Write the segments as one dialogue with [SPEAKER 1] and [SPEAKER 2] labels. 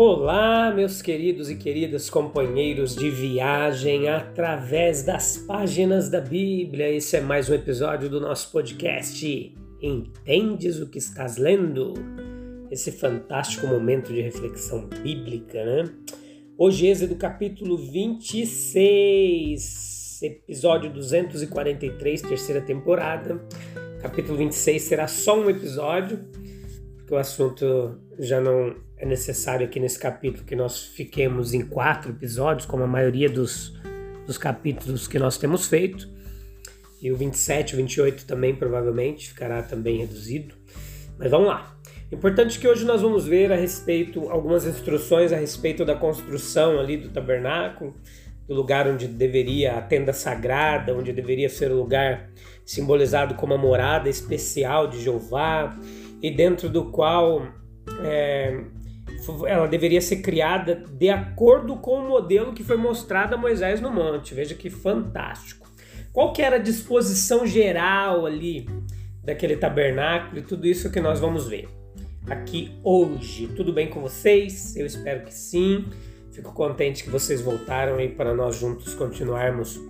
[SPEAKER 1] Olá, meus queridos e queridas companheiros de viagem através das páginas da Bíblia. Esse é mais um episódio do nosso podcast. Entendes o que estás lendo? Esse fantástico momento de reflexão bíblica, né? Hoje, Êxodo capítulo 26, episódio 243, terceira temporada. Capítulo 26 será só um episódio, porque o assunto já não é necessário aqui nesse capítulo que nós fiquemos em quatro episódios, como a maioria dos, dos capítulos que nós temos feito. E o 27, o 28 também provavelmente ficará também reduzido. Mas vamos lá. Importante que hoje nós vamos ver a respeito, algumas instruções a respeito da construção ali do tabernáculo, do lugar onde deveria a tenda sagrada, onde deveria ser o lugar simbolizado como a morada especial de Jeová, e dentro do qual é, ela deveria ser criada de acordo com o modelo que foi mostrado a Moisés no monte. Veja que fantástico. Qual que era a disposição geral ali daquele tabernáculo e tudo isso que nós vamos ver aqui hoje. Tudo bem com vocês? Eu espero que sim. Fico contente que vocês voltaram aí para nós juntos continuarmos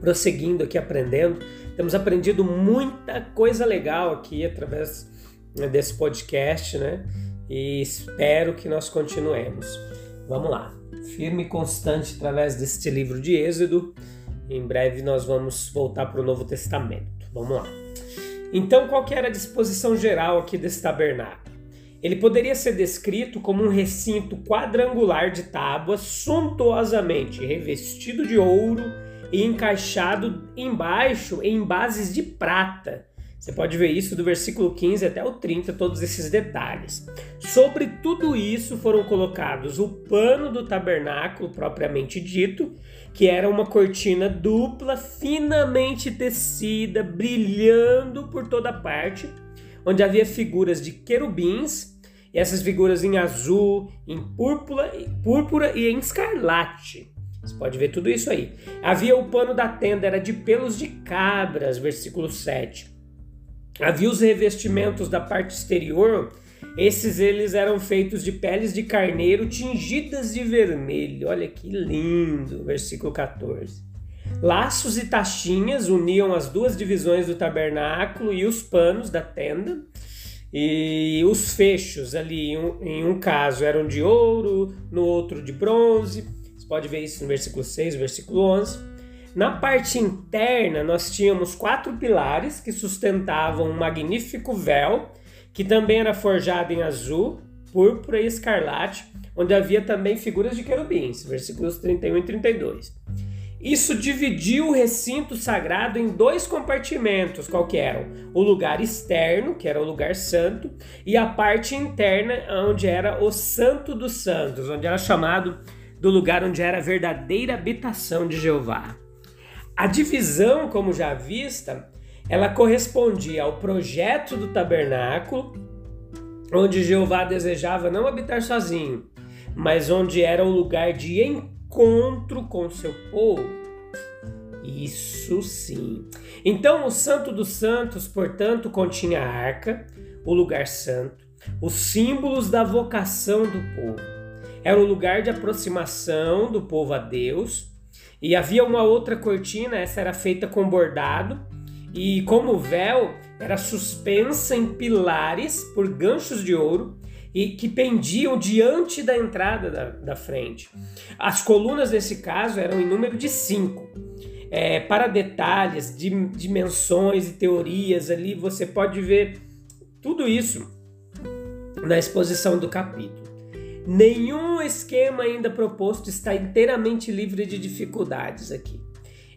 [SPEAKER 1] prosseguindo aqui aprendendo. Temos aprendido muita coisa legal aqui através né, desse podcast, né? E espero que nós continuemos. Vamos lá, firme e constante através deste livro de Êxodo. Em breve nós vamos voltar para o Novo Testamento. Vamos lá. Então, qual que era a disposição geral aqui desse tabernáculo? Ele poderia ser descrito como um recinto quadrangular de tábuas suntuosamente revestido de ouro e encaixado embaixo em bases de prata, você pode ver isso do versículo 15 até o 30, todos esses detalhes. Sobre tudo isso foram colocados o pano do tabernáculo propriamente dito, que era uma cortina dupla, finamente tecida, brilhando por toda parte, onde havia figuras de querubins, e essas figuras em azul, em púrpura, púrpura e em escarlate. Você pode ver tudo isso aí. Havia o pano da tenda, era de pelos de cabras, versículo 7 Havia os revestimentos da parte exterior, esses eles eram feitos de peles de carneiro tingidas de vermelho. Olha que lindo, versículo 14. Laços e taxinhas uniam as duas divisões do tabernáculo e os panos da tenda. E os fechos ali, em um caso, eram de ouro, no outro de bronze. Você pode ver isso no versículo 6, versículo 11. Na parte interna, nós tínhamos quatro pilares que sustentavam um magnífico véu, que também era forjado em azul, púrpura e escarlate, onde havia também figuras de querubins, versículos 31 e 32. Isso dividiu o recinto sagrado em dois compartimentos, qual que eram? O lugar externo, que era o lugar santo, e a parte interna, onde era o santo dos santos, onde era chamado do lugar onde era a verdadeira habitação de Jeová. A divisão, como já vista, ela correspondia ao projeto do tabernáculo, onde Jeová desejava não habitar sozinho, mas onde era o lugar de encontro com seu povo. Isso sim. Então, o Santo dos Santos, portanto, continha a arca, o lugar santo, os símbolos da vocação do povo. Era o lugar de aproximação do povo a Deus e havia uma outra cortina, essa era feita com bordado, e como véu era suspensa em pilares por ganchos de ouro e que pendiam diante da entrada da, da frente. As colunas nesse caso eram em número de cinco. É, para detalhes, de, dimensões e teorias ali, você pode ver tudo isso na exposição do capítulo. Nenhum esquema ainda proposto está inteiramente livre de dificuldades aqui.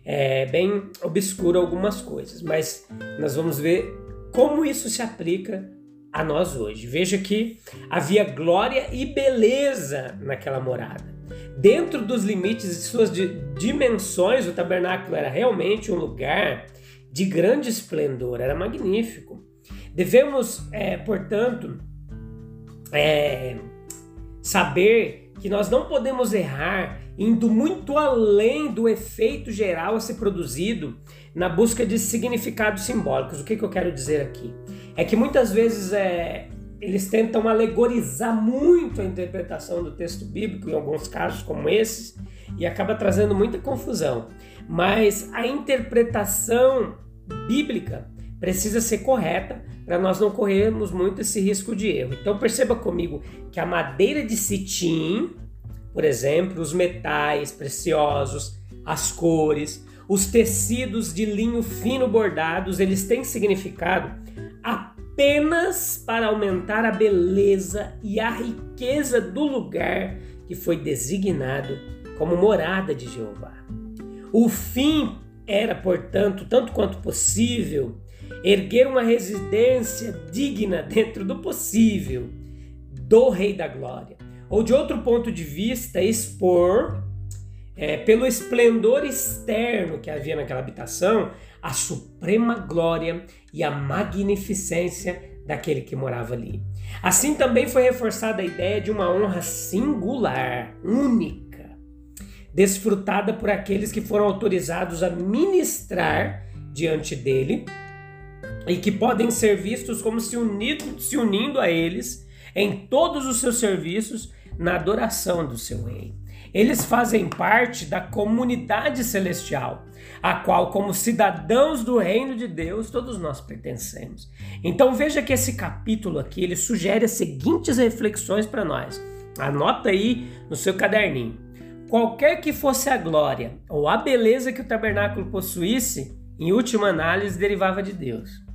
[SPEAKER 1] é bem obscuro algumas coisas, mas nós vamos ver como isso se aplica a nós hoje. Veja que havia glória e beleza naquela morada. Dentro dos limites de suas dimensões, o tabernáculo era realmente um lugar de grande esplendor, era magnífico. Devemos, é, portanto, é, saber que nós não podemos errar indo muito além do efeito geral a ser produzido na busca de significados simbólicos. O que, que eu quero dizer aqui? É que muitas vezes é, eles tentam alegorizar muito a interpretação do texto bíblico, em alguns casos como esses, e acaba trazendo muita confusão. Mas a interpretação bíblica precisa ser correta para nós não corrermos muito esse risco de erro. Então perceba comigo que a madeira de cetim, por exemplo, os metais preciosos, as cores, os tecidos de linho fino bordados, eles têm significado apenas para aumentar a beleza e a riqueza do lugar que foi designado como morada de Jeová. O fim era, portanto, tanto quanto possível, erguer uma residência digna dentro do possível do Rei da Glória. Ou, de outro ponto de vista, expor, é, pelo esplendor externo que havia naquela habitação, a suprema glória e a magnificência daquele que morava ali. Assim também foi reforçada a ideia de uma honra singular, única, desfrutada por aqueles que foram autorizados a ministrar diante dele e que podem ser vistos como se, se unindo a eles em todos os seus serviços na adoração do seu rei. Eles fazem parte da comunidade celestial, a qual, como cidadãos do reino de Deus, todos nós pertencemos. Então veja que esse capítulo aqui ele sugere as seguintes reflexões para nós. Anota aí no seu caderninho. Qualquer que fosse a glória ou a beleza que o tabernáculo possuísse, em última análise derivava de Deus.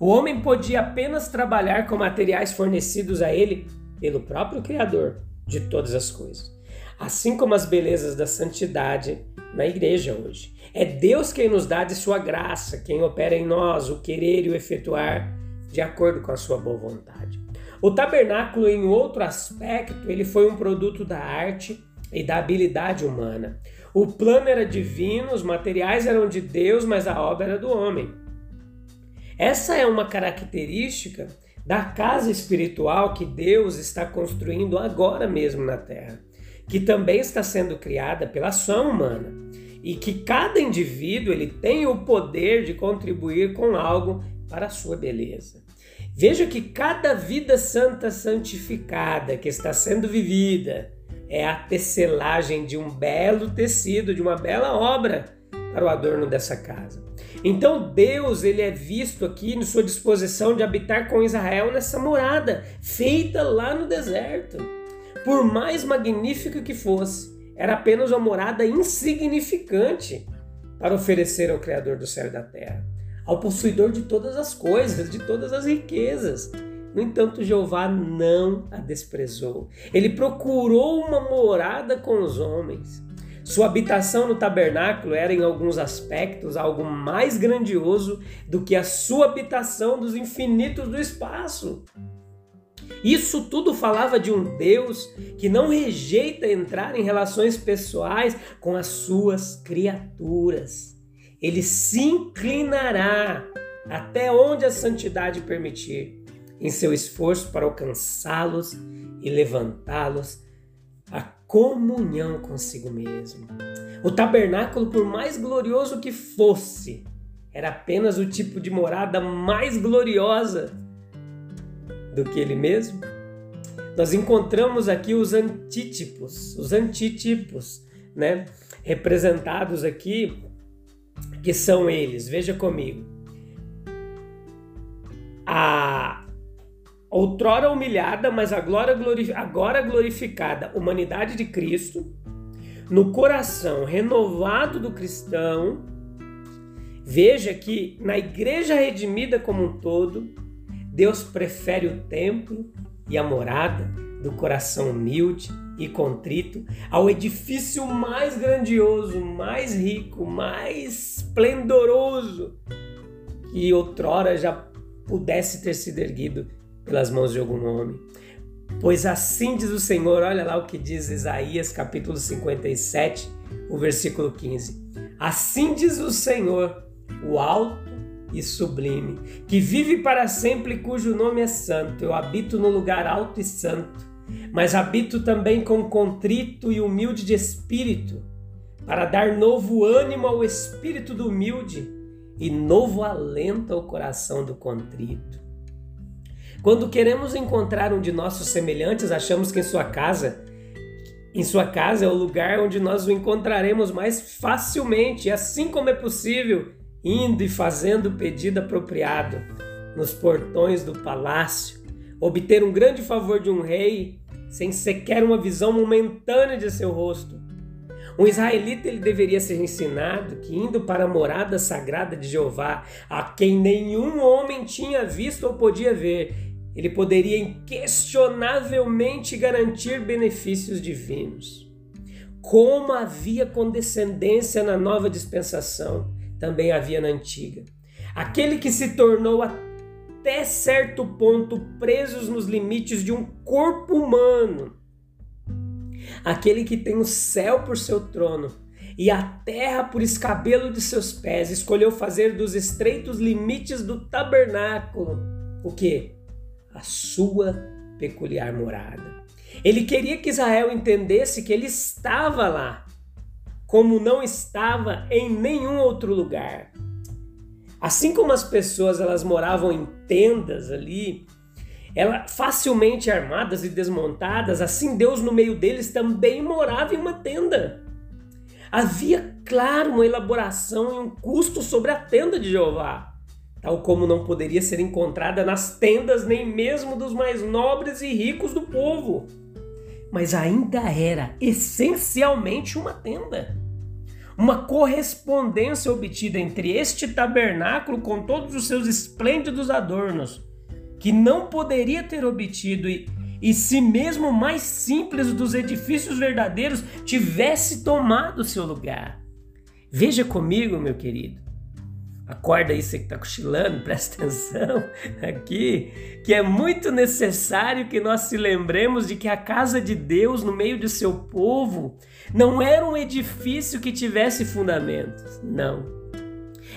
[SPEAKER 1] O homem podia apenas trabalhar com materiais fornecidos a ele pelo próprio Criador de todas as coisas assim como as belezas da santidade na igreja hoje. É Deus quem nos dá de sua graça, quem opera em nós o querer e o efetuar de acordo com a sua boa vontade. O tabernáculo, em outro aspecto, ele foi um produto da arte e da habilidade humana. O plano era divino, os materiais eram de Deus, mas a obra era do homem. Essa é uma característica da casa espiritual que Deus está construindo agora mesmo na terra que também está sendo criada pela ação humana e que cada indivíduo ele tem o poder de contribuir com algo para a sua beleza. Veja que cada vida santa santificada que está sendo vivida é a tecelagem de um belo tecido, de uma bela obra para o adorno dessa casa. Então Deus ele é visto aqui em sua disposição de habitar com Israel nessa morada feita lá no deserto por mais magnífica que fosse, era apenas uma morada insignificante para oferecer ao Criador do céu e da terra, ao possuidor de todas as coisas, de todas as riquezas. No entanto, Jeová não a desprezou. Ele procurou uma morada com os homens. Sua habitação no tabernáculo era, em alguns aspectos, algo mais grandioso do que a sua habitação dos infinitos do espaço. Isso tudo falava de um Deus que não rejeita entrar em relações pessoais com as suas criaturas. Ele se inclinará até onde a santidade permitir em seu esforço para alcançá-los e levantá-los comunhão consigo mesmo. O tabernáculo, por mais glorioso que fosse, era apenas o tipo de morada mais gloriosa do que ele mesmo? Nós encontramos aqui os antítipos, os antítipos, né? Representados aqui, que são eles. Veja comigo. A outrora humilhada, mas agora, agora glorificada humanidade de Cristo, no coração renovado do cristão, veja que na igreja redimida como um todo, Deus prefere o templo e a morada do coração humilde e contrito, ao edifício mais grandioso, mais rico, mais esplendoroso que outrora já pudesse ter sido erguido pelas mãos de algum homem. Pois assim diz o Senhor, olha lá o que diz Isaías capítulo 57, o versículo 15. Assim diz o Senhor, o alto e sublime, que vive para sempre e cujo nome é santo. Eu habito no lugar alto e santo, mas habito também com contrito e humilde de espírito, para dar novo ânimo ao espírito do humilde e novo alento ao coração do contrito. Quando queremos encontrar um de nossos semelhantes, achamos que em sua casa, em sua casa é o lugar onde nós o encontraremos mais facilmente, assim como é possível indo e fazendo o pedido apropriado nos portões do palácio, obter um grande favor de um rei sem sequer uma visão momentânea de seu rosto. Um israelita ele deveria ser ensinado que indo para a morada sagrada de Jeová, a quem nenhum homem tinha visto ou podia ver, ele poderia inquestionavelmente garantir benefícios divinos. Como havia condescendência na nova dispensação, também havia na antiga. Aquele que se tornou até certo ponto presos nos limites de um corpo humano. Aquele que tem o céu por seu trono e a terra por escabelo de seus pés, escolheu fazer dos estreitos limites do tabernáculo o que? A sua peculiar morada. Ele queria que Israel entendesse que ele estava lá, como não estava em nenhum outro lugar. Assim como as pessoas elas moravam em tendas ali, ela facilmente armadas e desmontadas, assim Deus no meio deles também morava em uma tenda. Havia, claro, uma elaboração e um custo sobre a tenda de Jeová, tal como não poderia ser encontrada nas tendas nem mesmo dos mais nobres e ricos do povo. Mas ainda era essencialmente uma tenda uma correspondência obtida entre este tabernáculo com todos os seus esplêndidos adornos, que não poderia ter obtido e, e se mesmo mais simples dos edifícios verdadeiros tivesse tomado seu lugar. Veja comigo, meu querido. Acorda aí, você que está cochilando, presta atenção aqui, que é muito necessário que nós se lembremos de que a casa de Deus no meio de seu povo não era um edifício que tivesse fundamentos, não.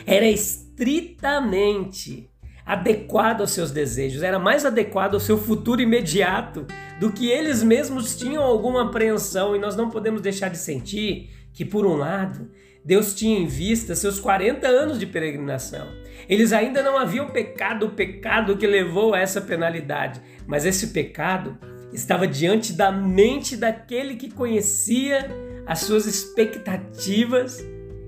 [SPEAKER 1] Era estritamente adequado aos seus desejos, era mais adequado ao seu futuro imediato do que eles mesmos tinham alguma apreensão, e nós não podemos deixar de sentir que, por um lado, Deus tinha em vista seus 40 anos de peregrinação. Eles ainda não haviam pecado o pecado que levou a essa penalidade, mas esse pecado estava diante da mente daquele que conhecia as suas expectativas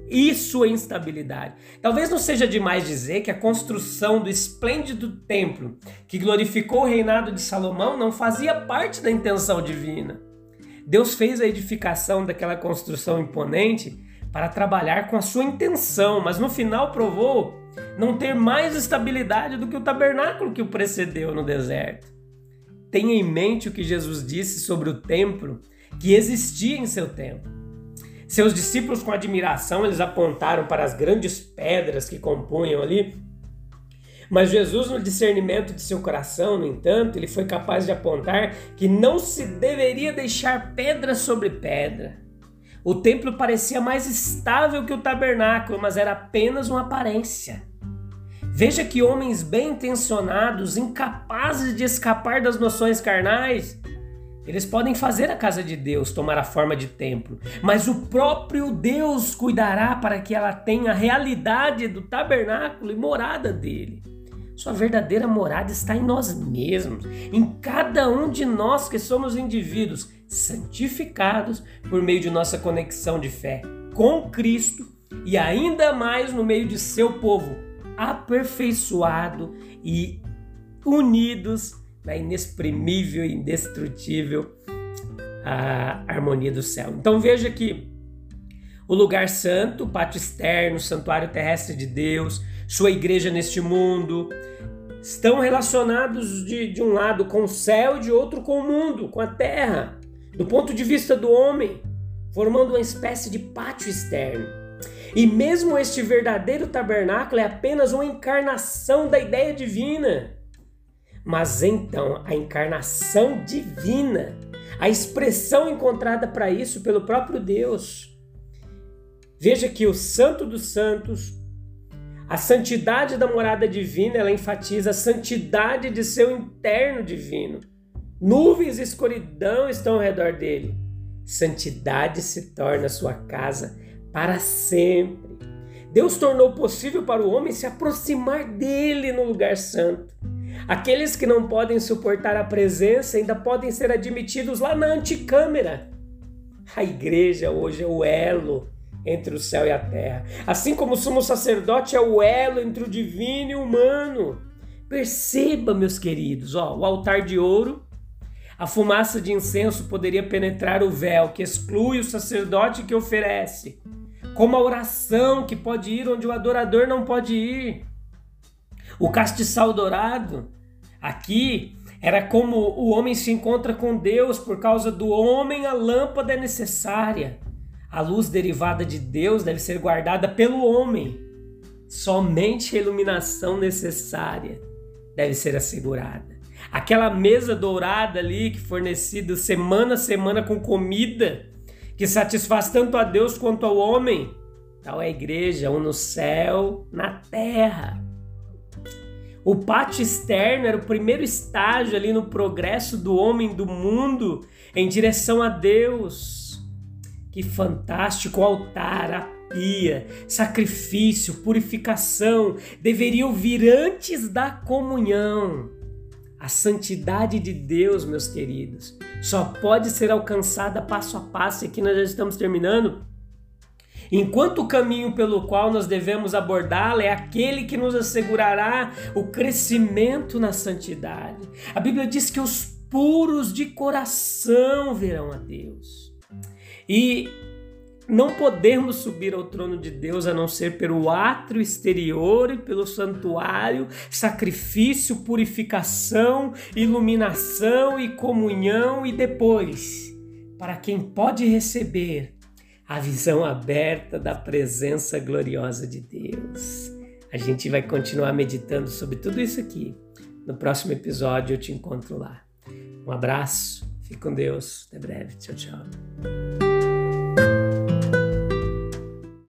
[SPEAKER 1] e sua instabilidade. Talvez não seja demais dizer que a construção do esplêndido templo que glorificou o reinado de Salomão não fazia parte da intenção divina. Deus fez a edificação daquela construção imponente para trabalhar com a sua intenção, mas no final provou não ter mais estabilidade do que o tabernáculo que o precedeu no deserto. Tenha em mente o que Jesus disse sobre o templo que existia em seu tempo. Seus discípulos, com admiração, eles apontaram para as grandes pedras que compunham ali. Mas Jesus, no discernimento de seu coração, no entanto, ele foi capaz de apontar que não se deveria deixar pedra sobre pedra. O templo parecia mais estável que o tabernáculo, mas era apenas uma aparência. Veja que homens bem intencionados, incapazes de escapar das noções carnais, eles podem fazer a casa de Deus tomar a forma de templo, mas o próprio Deus cuidará para que ela tenha a realidade do tabernáculo e morada dele. Sua verdadeira morada está em nós mesmos, em cada um de nós que somos indivíduos santificados por meio de nossa conexão de fé com Cristo e ainda mais no meio de seu povo aperfeiçoado e unidos na inexprimível e indestrutível a harmonia do céu. Então veja que o lugar santo, o pátio externo, o santuário terrestre de Deus, sua igreja neste mundo, estão relacionados de, de um lado com o céu e de outro com o mundo, com a terra. do ponto de vista do homem, formando uma espécie de pátio externo. E mesmo este verdadeiro tabernáculo é apenas uma encarnação da ideia divina. Mas então, a encarnação divina, a expressão encontrada para isso pelo próprio Deus. Veja que o Santo dos Santos, a santidade da morada divina, ela enfatiza a santidade de seu interno divino. Nuvens e escuridão estão ao redor dele. Santidade se torna sua casa para sempre. Deus tornou possível para o homem se aproximar dele no lugar santo. Aqueles que não podem suportar a presença ainda podem ser admitidos lá na anticâmara. A igreja hoje é o elo entre o céu e a terra. Assim como o sumo sacerdote é o elo entre o divino e o humano. Perceba, meus queridos, ó, o altar de ouro, a fumaça de incenso poderia penetrar o véu que exclui o sacerdote que oferece, como a oração que pode ir onde o adorador não pode ir. O castiçal dourado, aqui, era como o homem se encontra com Deus por causa do homem, a lâmpada é necessária. A luz derivada de Deus deve ser guardada pelo homem. Somente a iluminação necessária deve ser assegurada. Aquela mesa dourada ali que fornecida semana a semana com comida, que satisfaz tanto a Deus quanto ao homem, tal é a igreja, um no céu, na terra. O pátio externo era o primeiro estágio ali no progresso do homem do mundo em direção a Deus. Que fantástico altar, a pia, sacrifício, purificação deveriam vir antes da comunhão. A santidade de Deus, meus queridos, só pode ser alcançada passo a passo, e aqui nós já estamos terminando enquanto o caminho pelo qual nós devemos abordá-la é aquele que nos assegurará o crescimento na santidade. A Bíblia diz que os puros de coração verão a Deus. E não podemos subir ao trono de Deus a não ser pelo átrio exterior e pelo santuário, sacrifício, purificação, iluminação e comunhão, e depois, para quem pode receber, a visão aberta da presença gloriosa de Deus. A gente vai continuar meditando sobre tudo isso aqui. No próximo episódio eu te encontro lá. Um abraço, fique com Deus, até breve, tchau, tchau.